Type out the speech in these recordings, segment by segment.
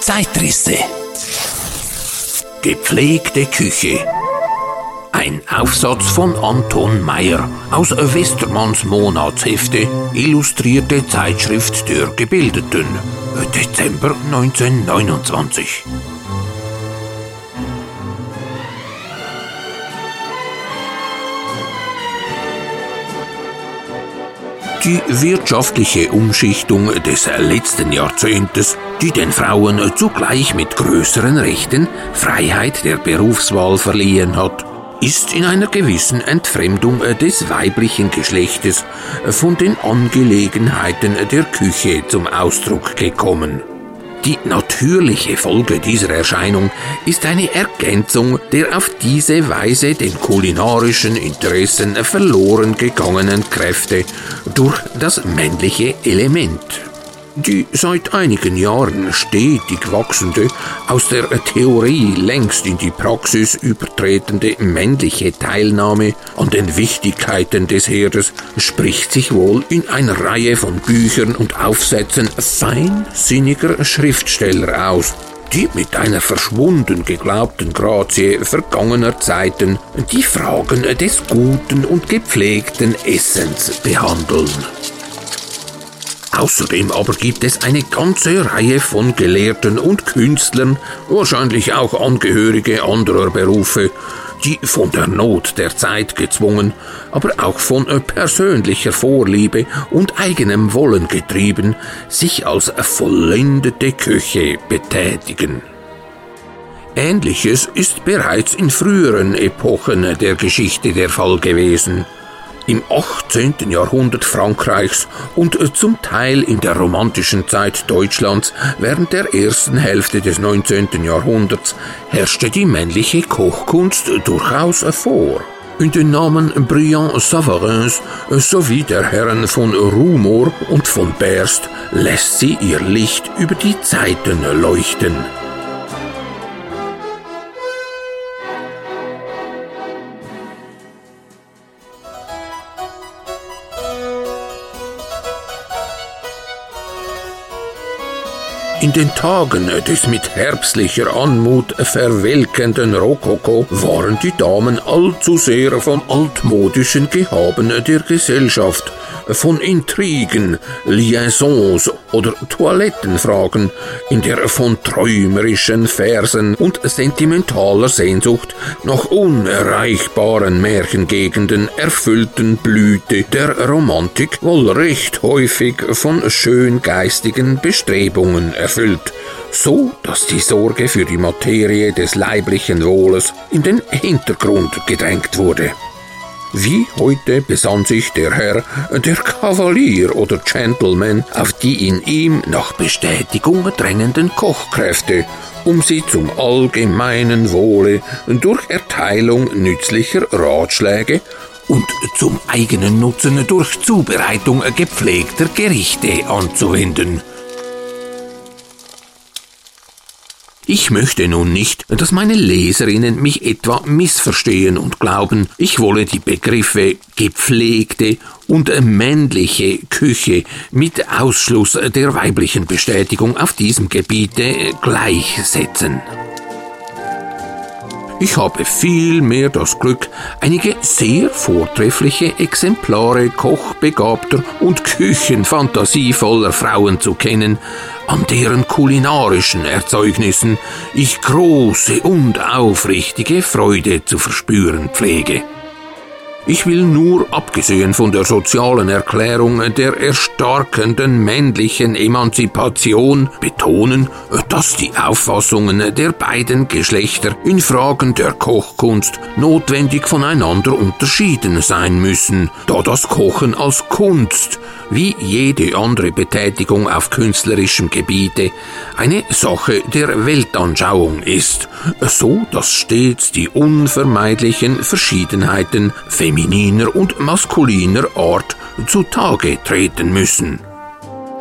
Zeitrisse. Gepflegte Küche. Ein Aufsatz von Anton Meyer aus Westermanns Monatshefte, illustrierte Zeitschrift der Gebildeten, Dezember 1929. Die wirtschaftliche Umschichtung des letzten Jahrzehntes, die den Frauen zugleich mit größeren Rechten Freiheit der Berufswahl verliehen hat, ist in einer gewissen Entfremdung des weiblichen Geschlechtes von den Angelegenheiten der Küche zum Ausdruck gekommen. Die natürliche Folge dieser Erscheinung ist eine Ergänzung der auf diese Weise den kulinarischen Interessen verloren gegangenen Kräfte durch das männliche Element. Die seit einigen Jahren stetig wachsende, aus der Theorie längst in die Praxis übertretende männliche Teilnahme an den Wichtigkeiten des Herdes spricht sich wohl in einer Reihe von Büchern und Aufsätzen feinsinniger Schriftsteller aus, die mit einer verschwunden geglaubten Grazie vergangener Zeiten die Fragen des guten und gepflegten Essens behandeln. Außerdem aber gibt es eine ganze Reihe von Gelehrten und Künstlern, wahrscheinlich auch Angehörige anderer Berufe, die von der Not der Zeit gezwungen, aber auch von persönlicher Vorliebe und eigenem Wollen getrieben, sich als vollendete Köche betätigen. Ähnliches ist bereits in früheren Epochen der Geschichte der Fall gewesen im 18. Jahrhundert Frankreichs und zum Teil in der romantischen Zeit Deutschlands während der ersten Hälfte des 19. Jahrhunderts herrschte die männliche Kochkunst durchaus vor. In den Namen Briand Savarins sowie der Herren von Rumor und von Berst lässt sie ihr Licht über die Zeiten leuchten. In den Tagen des mit herbstlicher Anmut verwelkenden Rokoko waren die Damen allzu sehr von altmodischen Gehaben der Gesellschaft von Intrigen, Liaisons oder Toilettenfragen, in der von träumerischen Versen und sentimentaler Sehnsucht nach unerreichbaren Märchengegenden erfüllten Blüte der Romantik wohl recht häufig von schöngeistigen Bestrebungen erfüllt, so dass die Sorge für die Materie des leiblichen Wohles in den Hintergrund gedrängt wurde. Wie heute besann sich der Herr, der Kavalier oder Gentleman, auf die in ihm nach Bestätigung drängenden Kochkräfte, um sie zum allgemeinen Wohle durch Erteilung nützlicher Ratschläge und zum eigenen Nutzen durch Zubereitung gepflegter Gerichte anzuwenden. Ich möchte nun nicht, dass meine Leserinnen mich etwa missverstehen und glauben, ich wolle die Begriffe gepflegte und männliche Küche mit Ausschluss der weiblichen Bestätigung auf diesem Gebiete gleichsetzen. Ich habe vielmehr das Glück, einige sehr vortreffliche Exemplare kochbegabter und küchenfantasievoller Frauen zu kennen, an deren kulinarischen Erzeugnissen ich große und aufrichtige Freude zu verspüren pflege. Ich will nur, abgesehen von der sozialen Erklärung der erstarkenden männlichen Emanzipation, betonen, dass die Auffassungen der beiden Geschlechter in Fragen der Kochkunst notwendig voneinander unterschieden sein müssen, da das Kochen als Kunst, wie jede andere Betätigung auf künstlerischem Gebiete, eine Sache der Weltanschauung ist, so dass stets die unvermeidlichen Verschiedenheiten femininer und maskuliner Art zutage treten müssen.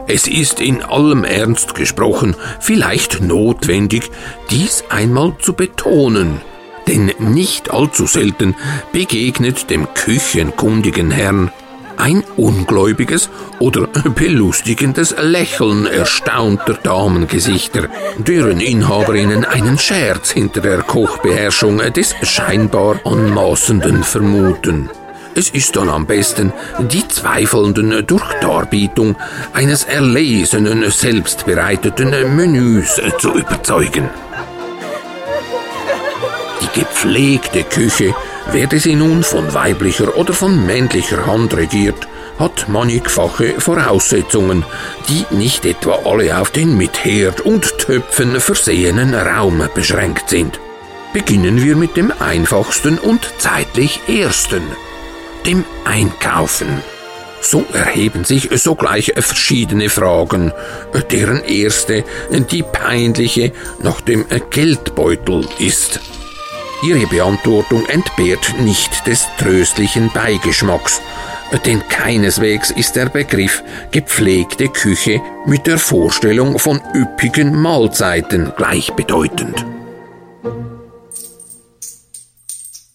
Es ist in allem Ernst gesprochen vielleicht notwendig, dies einmal zu betonen, denn nicht allzu selten begegnet dem küchenkundigen Herrn ein ungläubiges oder belustigendes Lächeln erstaunter Damengesichter, deren Inhaberinnen einen Scherz hinter der Kochbeherrschung des scheinbar Anmaßenden vermuten. Es ist dann am besten, die Zweifelnden durch Darbietung eines erlesenen, selbstbereiteten Menüs zu überzeugen. Die gepflegte Küche, werde sie nun von weiblicher oder von männlicher Hand regiert, hat mannigfache Voraussetzungen, die nicht etwa alle auf den mit Herd und Töpfen versehenen Raum beschränkt sind. Beginnen wir mit dem einfachsten und zeitlich ersten dem Einkaufen. So erheben sich sogleich verschiedene Fragen, deren erste die peinliche nach dem Geldbeutel ist. Ihre Beantwortung entbehrt nicht des tröstlichen Beigeschmacks, denn keineswegs ist der Begriff gepflegte Küche mit der Vorstellung von üppigen Mahlzeiten gleichbedeutend.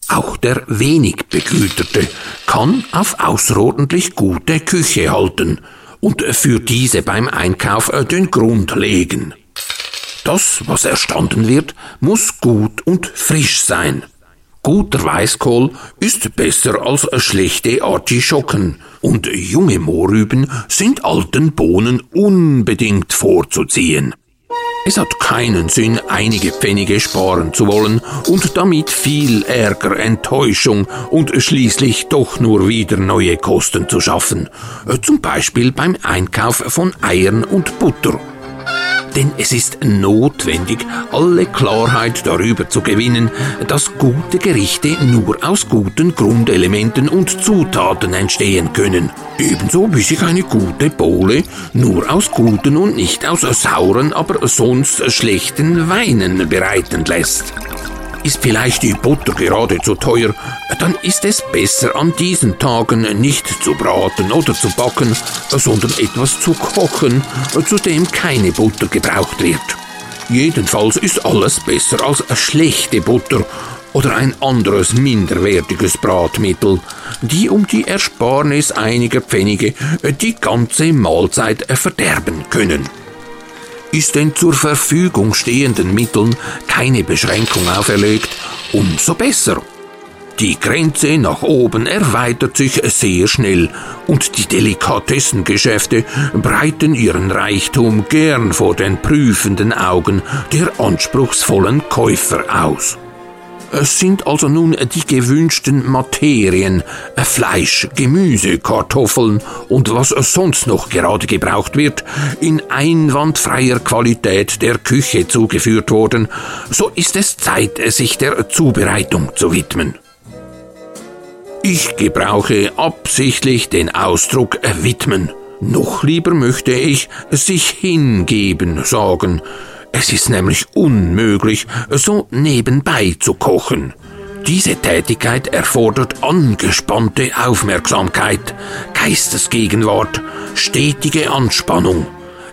Auch der wenig Begüterte kann auf außerordentlich gute Küche halten und für diese beim Einkauf den Grund legen. Das, was erstanden wird, muss gut und frisch sein. Guter Weißkohl ist besser als schlechte Artischocken und junge Mohrrüben sind alten Bohnen unbedingt vorzuziehen. Es hat keinen Sinn, einige Pfennige sparen zu wollen und damit viel Ärger, Enttäuschung und schließlich doch nur wieder neue Kosten zu schaffen. Zum Beispiel beim Einkauf von Eiern und Butter denn es ist notwendig, alle Klarheit darüber zu gewinnen, dass gute Gerichte nur aus guten Grundelementen und Zutaten entstehen können. Ebenso wie sich eine gute Bowle nur aus guten und nicht aus sauren, aber sonst schlechten Weinen bereiten lässt. Ist vielleicht die Butter gerade zu teuer, dann ist es besser an diesen Tagen nicht zu braten oder zu backen, sondern etwas zu kochen, zu dem keine Butter gebraucht wird. Jedenfalls ist alles besser als schlechte Butter oder ein anderes minderwertiges Bratmittel, die um die Ersparnis einiger Pfennige die ganze Mahlzeit verderben können ist den zur Verfügung stehenden Mitteln keine Beschränkung auferlegt, umso besser. Die Grenze nach oben erweitert sich sehr schnell und die Delikatessengeschäfte breiten ihren Reichtum gern vor den prüfenden Augen der anspruchsvollen Käufer aus. Es sind also nun die gewünschten Materien, Fleisch, Gemüse, Kartoffeln und was sonst noch gerade gebraucht wird, in einwandfreier Qualität der Küche zugeführt worden, so ist es Zeit, sich der Zubereitung zu widmen. Ich gebrauche absichtlich den Ausdruck widmen. Noch lieber möchte ich sich hingeben sagen, es ist nämlich unmöglich, so nebenbei zu kochen. Diese Tätigkeit erfordert angespannte Aufmerksamkeit, Geistesgegenwart, stetige Anspannung.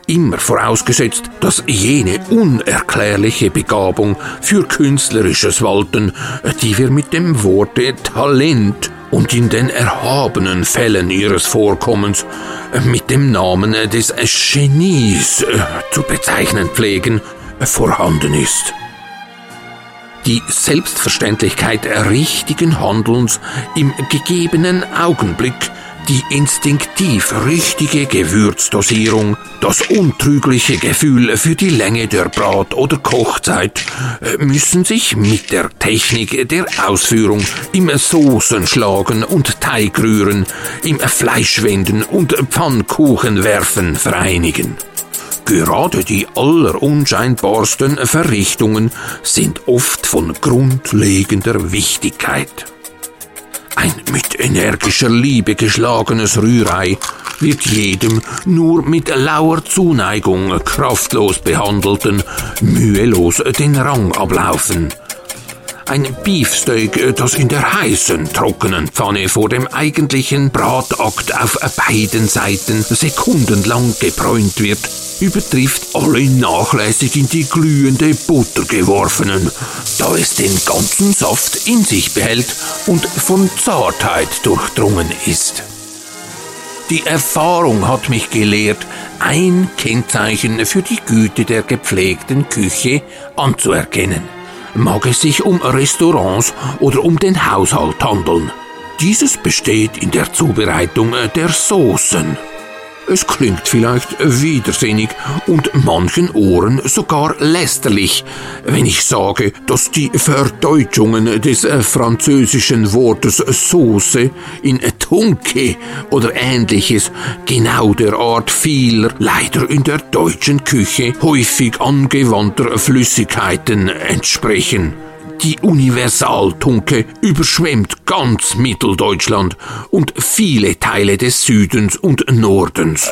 Immer vorausgesetzt, dass jene unerklärliche Begabung für künstlerisches Walten, die wir mit dem Worte Talent und in den erhabenen Fällen ihres Vorkommens mit dem Namen des Genies äh, zu bezeichnen pflegen, vorhanden ist. Die Selbstverständlichkeit richtigen Handelns im gegebenen Augenblick die instinktiv richtige Gewürzdosierung, das untrügliche Gefühl für die Länge der Brat- oder Kochzeit äh, müssen sich mit der Technik der Ausführung im Soßenschlagen und Teigrühren, im Fleischwenden und Pfannkuchenwerfen vereinigen. Gerade die allerunscheinbarsten Verrichtungen sind oft von grundlegender Wichtigkeit. Ein mit energischer Liebe geschlagenes Rührei wird jedem nur mit lauer Zuneigung kraftlos behandelten mühelos den Rang ablaufen. Ein Beefsteak, das in der heißen, trockenen Pfanne vor dem eigentlichen Bratakt auf beiden Seiten sekundenlang gebräunt wird, übertrifft alle nachlässig in die glühende Butter geworfenen, da es den ganzen Saft in sich behält und von Zartheit durchdrungen ist. Die Erfahrung hat mich gelehrt, ein Kennzeichen für die Güte der gepflegten Küche anzuerkennen. Mag es sich um Restaurants oder um den Haushalt handeln. Dieses besteht in der Zubereitung der Soßen. Es klingt vielleicht widersinnig und manchen Ohren sogar lästerlich, wenn ich sage, dass die Verdeutschungen des äh, französischen Wortes Sauce in Tunke oder ähnliches genau der Art vieler, leider in der deutschen Küche häufig angewandter Flüssigkeiten entsprechen. Die Universaltunke überschwemmt ganz Mitteldeutschland und viele Teile des Südens und Nordens.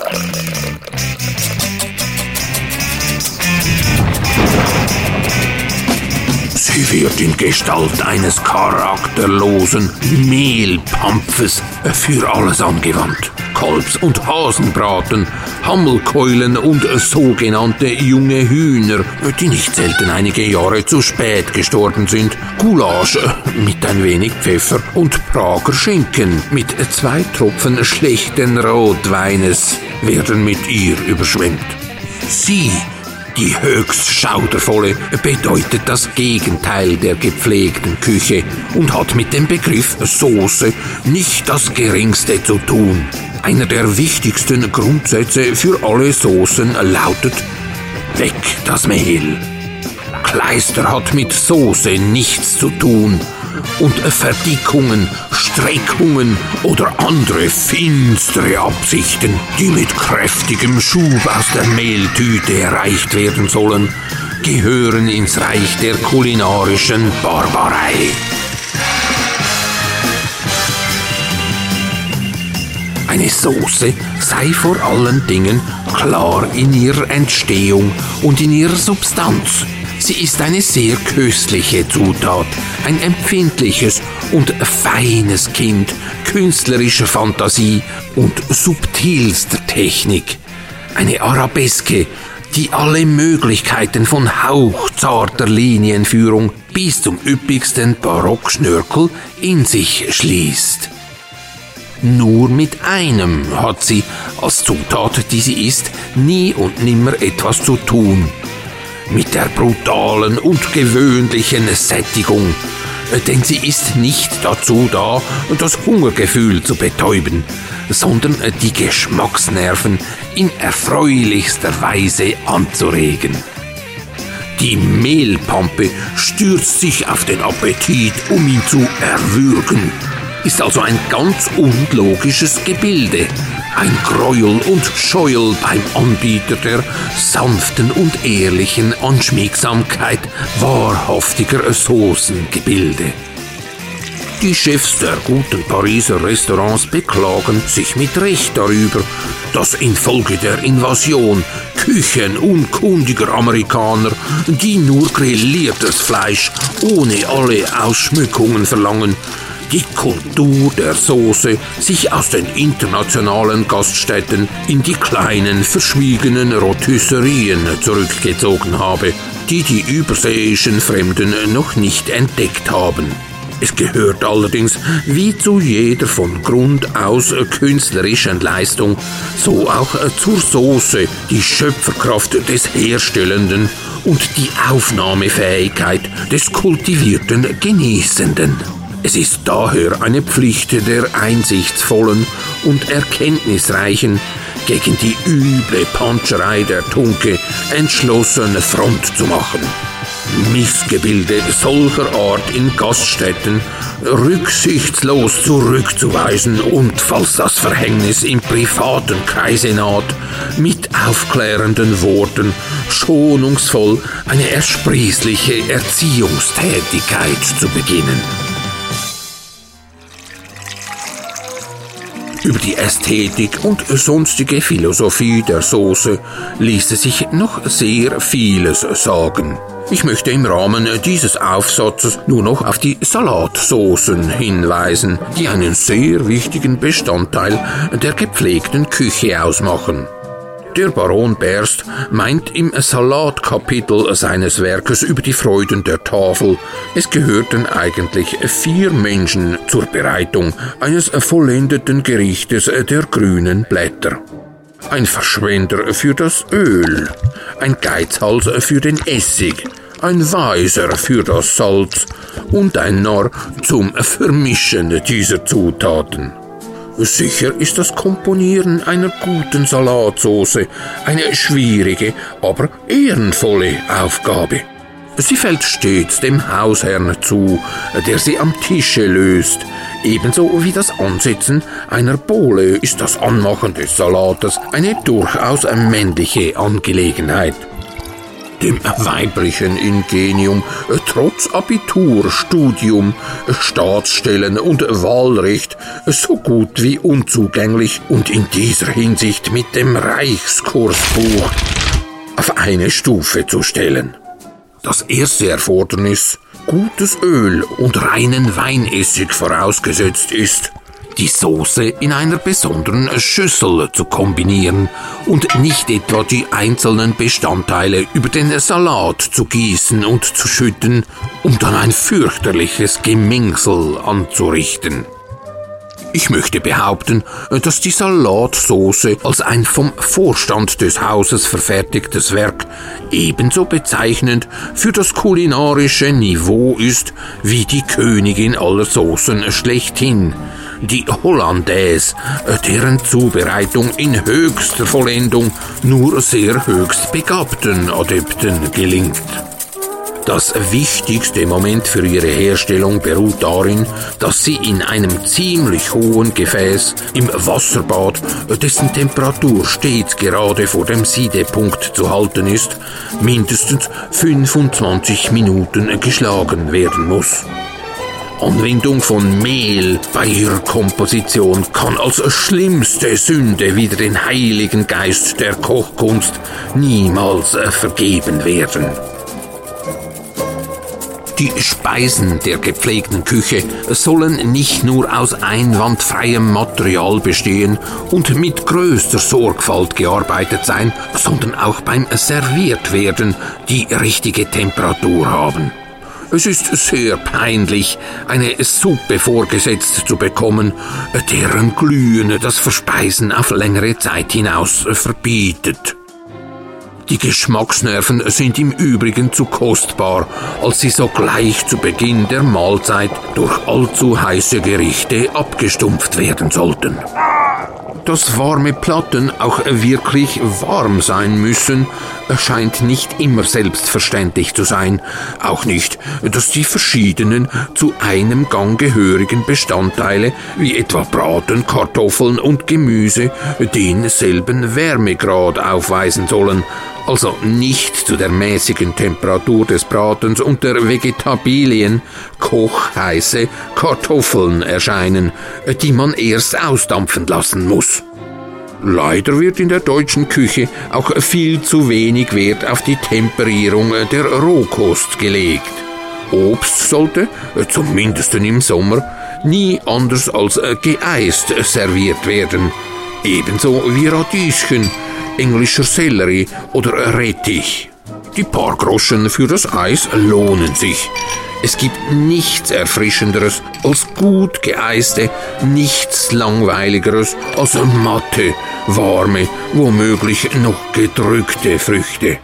Sie wird in Gestalt eines charakterlosen Mehlpampfes für alles angewandt. Kalbs- und Hasenbraten, Hammelkeulen und sogenannte junge Hühner, die nicht selten einige Jahre zu spät gestorben sind, Gulasch mit ein wenig Pfeffer und Prager Schinken mit zwei Tropfen schlechten Rotweines werden mit ihr überschwemmt. Sie die höchst schaudervolle bedeutet das Gegenteil der gepflegten Küche und hat mit dem Begriff Soße nicht das geringste zu tun. Einer der wichtigsten Grundsätze für alle Soßen lautet Weg das Mehl. Kleister hat mit Soße nichts zu tun und Verdickungen, Streckungen oder andere finstere Absichten, die mit kräftigem Schub aus der Mehltüte erreicht werden sollen, gehören ins Reich der kulinarischen Barbarei. Eine Soße sei vor allen Dingen klar in ihrer Entstehung und in ihrer Substanz Sie ist eine sehr köstliche Zutat, ein empfindliches und feines Kind künstlerischer Fantasie und subtilster Technik. Eine Arabeske, die alle Möglichkeiten von hauchzarter Linienführung bis zum üppigsten Barockschnörkel in sich schließt. Nur mit einem hat sie, als Zutat, die sie ist, nie und nimmer etwas zu tun. Mit der brutalen und gewöhnlichen Sättigung, denn sie ist nicht dazu da, das Hungergefühl zu betäuben, sondern die Geschmacksnerven in erfreulichster Weise anzuregen. Die Mehlpampe stürzt sich auf den Appetit, um ihn zu erwürgen, ist also ein ganz unlogisches Gebilde, ein Gräuel und Scheuel beim Anbieter der sanften und ehrlichen Anschmiegsamkeit wahrhaftiger Soßengebilde. Die Chefs der guten Pariser Restaurants beklagen sich mit Recht darüber, dass infolge der Invasion küchenunkundiger Amerikaner, die nur grilliertes Fleisch ohne alle Ausschmückungen verlangen, die Kultur der Soße sich aus den internationalen Gaststätten in die kleinen, verschwiegenen Rotisserien zurückgezogen habe, die die überseeischen Fremden noch nicht entdeckt haben. Es gehört allerdings, wie zu jeder von Grund aus künstlerischen Leistung, so auch zur Soße die Schöpferkraft des Herstellenden und die Aufnahmefähigkeit des kultivierten Genießenden. Es ist daher eine Pflicht der einsichtsvollen und erkenntnisreichen, gegen die üble Panscherei der Tunke entschlossene Front zu machen. Missgebilde solcher Art in Gaststätten rücksichtslos zurückzuweisen und, falls das Verhängnis im privaten Kreise naht, mit aufklärenden Worten schonungsvoll eine ersprießliche Erziehungstätigkeit zu beginnen. Über die Ästhetik und sonstige Philosophie der Soße ließe sich noch sehr vieles sagen. Ich möchte im Rahmen dieses Aufsatzes nur noch auf die Salatsoßen hinweisen, die einen sehr wichtigen Bestandteil der gepflegten Küche ausmachen. Der Baron Berst meint im Salatkapitel seines Werkes über die Freuden der Tafel, es gehörten eigentlich vier Menschen zur Bereitung eines vollendeten Gerichtes der grünen Blätter. Ein Verschwender für das Öl, ein Geizhals für den Essig, ein Weiser für das Salz und ein Narr zum Vermischen dieser Zutaten. Sicher ist das Komponieren einer guten Salatsauce eine schwierige, aber ehrenvolle Aufgabe. Sie fällt stets dem Hausherrn zu, der sie am Tische löst. Ebenso wie das Ansetzen einer Bohle ist das Anmachen des Salates eine durchaus männliche Angelegenheit dem weiblichen Ingenium trotz Abitur, Studium, Staatsstellen und Wahlrecht so gut wie unzugänglich und in dieser Hinsicht mit dem Reichskursbuch auf eine Stufe zu stellen. Das erste Erfordernis, gutes Öl und reinen Weinessig vorausgesetzt ist, die Soße in einer besonderen Schüssel zu kombinieren und nicht etwa die einzelnen Bestandteile über den Salat zu gießen und zu schütten, um dann ein fürchterliches Gemingsel anzurichten. Ich möchte behaupten, dass die Salatsauce als ein vom Vorstand des Hauses verfertigtes Werk ebenso bezeichnend für das kulinarische Niveau ist wie die Königin aller Soßen schlechthin, die Hollandaise, deren Zubereitung in höchster Vollendung nur sehr höchst begabten Adepten gelingt. Das wichtigste Moment für ihre Herstellung beruht darin, dass sie in einem ziemlich hohen Gefäß im Wasserbad, dessen Temperatur stets gerade vor dem Siedepunkt zu halten ist, mindestens 25 Minuten geschlagen werden muss. Anwendung von Mehl bei ihrer Komposition kann als schlimmste Sünde wider den Heiligen Geist der Kochkunst niemals vergeben werden. Die Speisen der gepflegten Küche sollen nicht nur aus einwandfreiem Material bestehen und mit größter Sorgfalt gearbeitet sein, sondern auch beim Serviertwerden die richtige Temperatur haben. Es ist sehr peinlich, eine Suppe vorgesetzt zu bekommen, deren Glühen das Verspeisen auf längere Zeit hinaus verbietet. Die Geschmacksnerven sind im Übrigen zu kostbar, als sie sogleich zu Beginn der Mahlzeit durch allzu heiße Gerichte abgestumpft werden sollten dass warme Platten auch wirklich warm sein müssen, scheint nicht immer selbstverständlich zu sein. Auch nicht, dass die verschiedenen zu einem Gang gehörigen Bestandteile, wie etwa Braten, Kartoffeln und Gemüse, denselben Wärmegrad aufweisen sollen, also nicht zu der mäßigen Temperatur des Bratens und der Vegetabilien kochheiße Kartoffeln erscheinen, die man erst ausdampfen lassen muss. Leider wird in der deutschen Küche auch viel zu wenig Wert auf die Temperierung der Rohkost gelegt. Obst sollte, zumindest im Sommer, nie anders als geeist serviert werden. Ebenso wie Radieschen, englischer Sellerie oder Rettich. Die paar Groschen für das Eis lohnen sich. Es gibt nichts Erfrischenderes als gut geeiste, nichts Langweiligeres als matte, warme, womöglich noch gedrückte Früchte.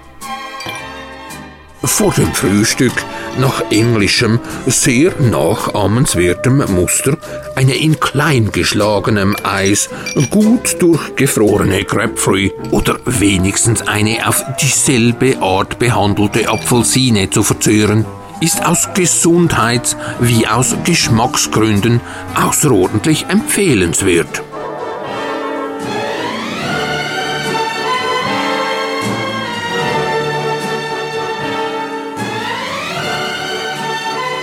Vor dem Frühstück nach englischem, sehr nachahmenswertem Muster eine in klein geschlagenem Eis, gut durchgefrorene Grapefruit oder wenigstens eine auf dieselbe Art behandelte Apfelsine zu verzehren, ist aus Gesundheits- wie aus Geschmacksgründen außerordentlich empfehlenswert.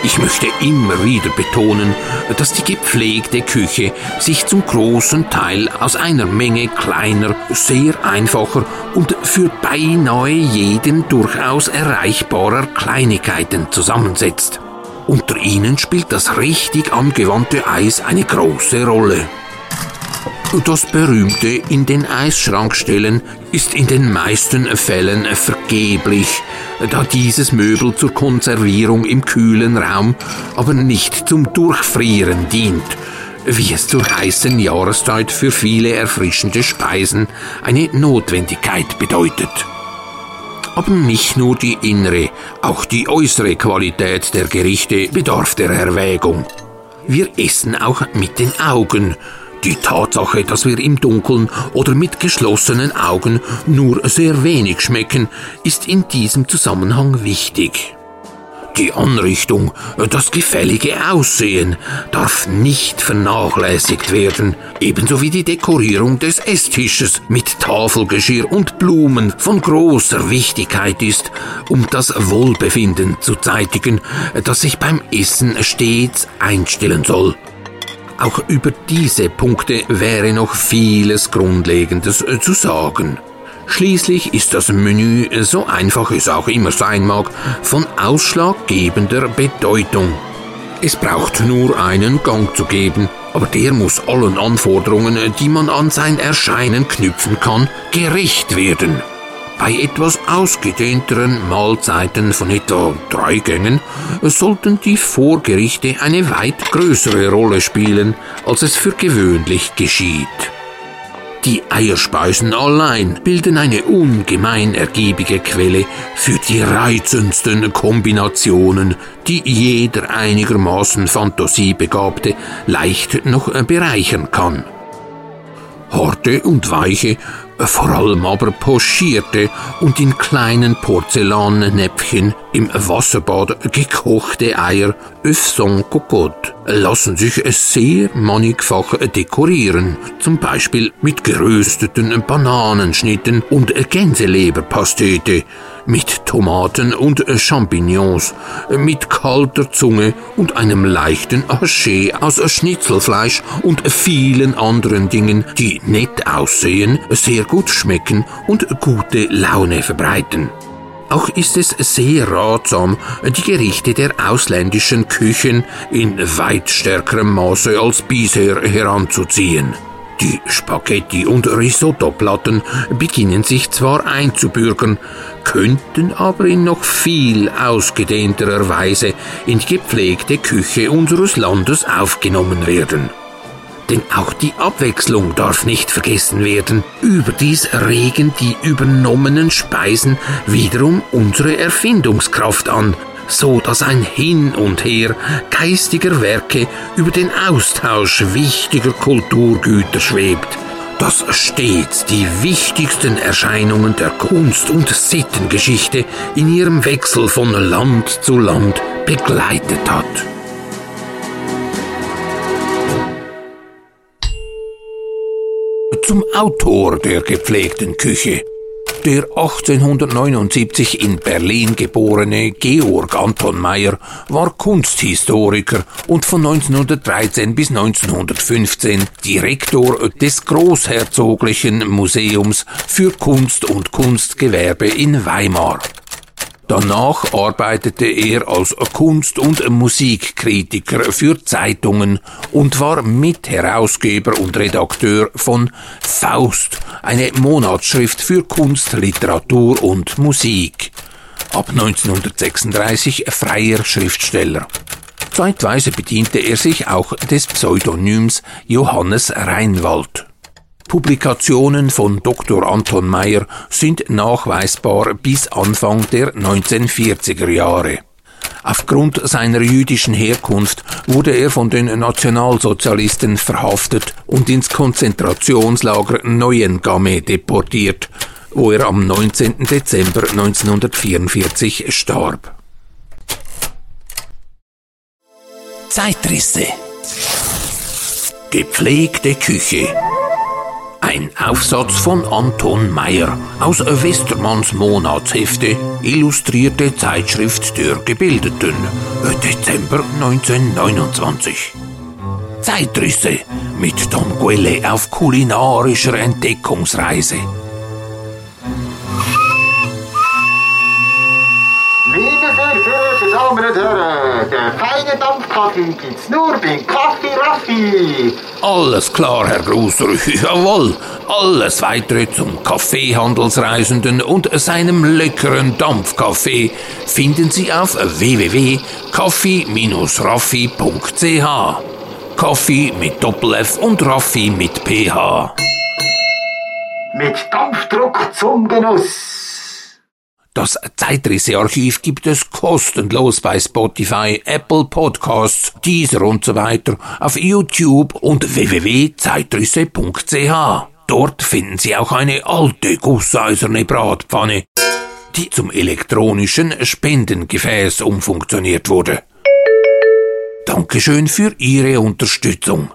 Ich möchte immer wieder betonen, dass die gepflegte Küche sich zum großen Teil aus einer Menge kleiner, sehr einfacher und für beinahe jeden durchaus erreichbarer Kleinigkeiten zusammensetzt. Unter ihnen spielt das richtig angewandte Eis eine große Rolle. Das berühmte in den Eisschrank stellen ist in den meisten Fällen vergeblich, da dieses Möbel zur Konservierung im kühlen Raum, aber nicht zum Durchfrieren dient, wie es zur heißen Jahreszeit für viele erfrischende Speisen eine Notwendigkeit bedeutet. Aber nicht nur die innere, auch die äußere Qualität der Gerichte bedarf der Erwägung. Wir essen auch mit den Augen. Die Tatsache, dass wir im Dunkeln oder mit geschlossenen Augen nur sehr wenig schmecken, ist in diesem Zusammenhang wichtig. Die Anrichtung, das gefällige Aussehen darf nicht vernachlässigt werden, ebenso wie die Dekorierung des Esstisches mit Tafelgeschirr und Blumen von großer Wichtigkeit ist, um das Wohlbefinden zu zeitigen, das sich beim Essen stets einstellen soll. Auch über diese Punkte wäre noch vieles Grundlegendes zu sagen. Schließlich ist das Menü, so einfach es auch immer sein mag, von ausschlaggebender Bedeutung. Es braucht nur einen Gang zu geben, aber der muss allen Anforderungen, die man an sein Erscheinen knüpfen kann, gerecht werden. Bei etwas ausgedehnteren Mahlzeiten von etwa drei Gängen sollten die Vorgerichte eine weit größere Rolle spielen, als es für gewöhnlich geschieht. Die Eierspeisen allein bilden eine ungemein ergiebige Quelle für die reizendsten Kombinationen, die jeder einigermaßen Fantasiebegabte leicht noch bereichern kann. Harte und weiche vor allem aber pochierte und in kleinen Porzellannäpfchen im Wasserbad gekochte Eier, œufs sans cocotte, lassen sich sehr mannigfach dekorieren, zum Beispiel mit gerösteten Bananenschnitten und Gänseleberpastete, mit Tomaten und Champignons, mit kalter Zunge und einem leichten Haché aus Schnitzelfleisch und vielen anderen Dingen, die nett aussehen, sehr gut schmecken und gute Laune verbreiten. Auch ist es sehr ratsam, die Gerichte der ausländischen Küchen in weit stärkerem Maße als bisher heranzuziehen. Die Spaghetti- und Risottoplatten beginnen sich zwar einzubürgern, könnten aber in noch viel ausgedehnterer Weise in die gepflegte Küche unseres Landes aufgenommen werden. Denn auch die Abwechslung darf nicht vergessen werden. Überdies regen die übernommenen Speisen wiederum unsere Erfindungskraft an, so dass ein Hin und Her geistiger Werke über den Austausch wichtiger Kulturgüter schwebt, das stets die wichtigsten Erscheinungen der Kunst- und Sittengeschichte in ihrem Wechsel von Land zu Land begleitet hat. Zum Autor der gepflegten Küche der 1879 in Berlin geborene Georg Anton Meyer war Kunsthistoriker und von 1913 bis 1915 Direktor des Großherzoglichen Museums für Kunst und Kunstgewerbe in Weimar. Danach arbeitete er als Kunst- und Musikkritiker für Zeitungen und war Mitherausgeber und Redakteur von Faust, eine Monatsschrift für Kunst, Literatur und Musik. Ab 1936 freier Schriftsteller. Zeitweise bediente er sich auch des Pseudonyms Johannes Reinwald. Publikationen von Dr. Anton Meyer sind nachweisbar bis Anfang der 1940er Jahre. Aufgrund seiner jüdischen Herkunft wurde er von den Nationalsozialisten verhaftet und ins Konzentrationslager Neuengamme deportiert, wo er am 19. Dezember 1944 starb. Zeitrisse Gepflegte Küche ein Aufsatz von Anton Meyer aus Westermanns Monatshefte, illustrierte Zeitschrift der Gebildeten, Dezember 1929. Zeitrisse mit Don Quelle auf kulinarischer Entdeckungsreise. Und Herren, der feine Dampfkaffee gibt's nur beim Kaffee Raffi. Alles klar, Herr Grusser. Jawohl. Alles weitere zum Kaffeehandelsreisenden und seinem leckeren Dampfkaffee finden Sie auf www.kaffee-raffi.ch. Kaffee mit Doppel-F und Raffi mit PH. Mit Dampfdruck zum Genuss. Das Zeitrisse-Archiv gibt es kostenlos bei Spotify, Apple Podcasts, Deezer und so weiter, auf YouTube und www.zeitrisse.ch. Dort finden Sie auch eine alte gusseiserne Bratpfanne, die zum elektronischen Spendengefäß umfunktioniert wurde. Dankeschön für Ihre Unterstützung.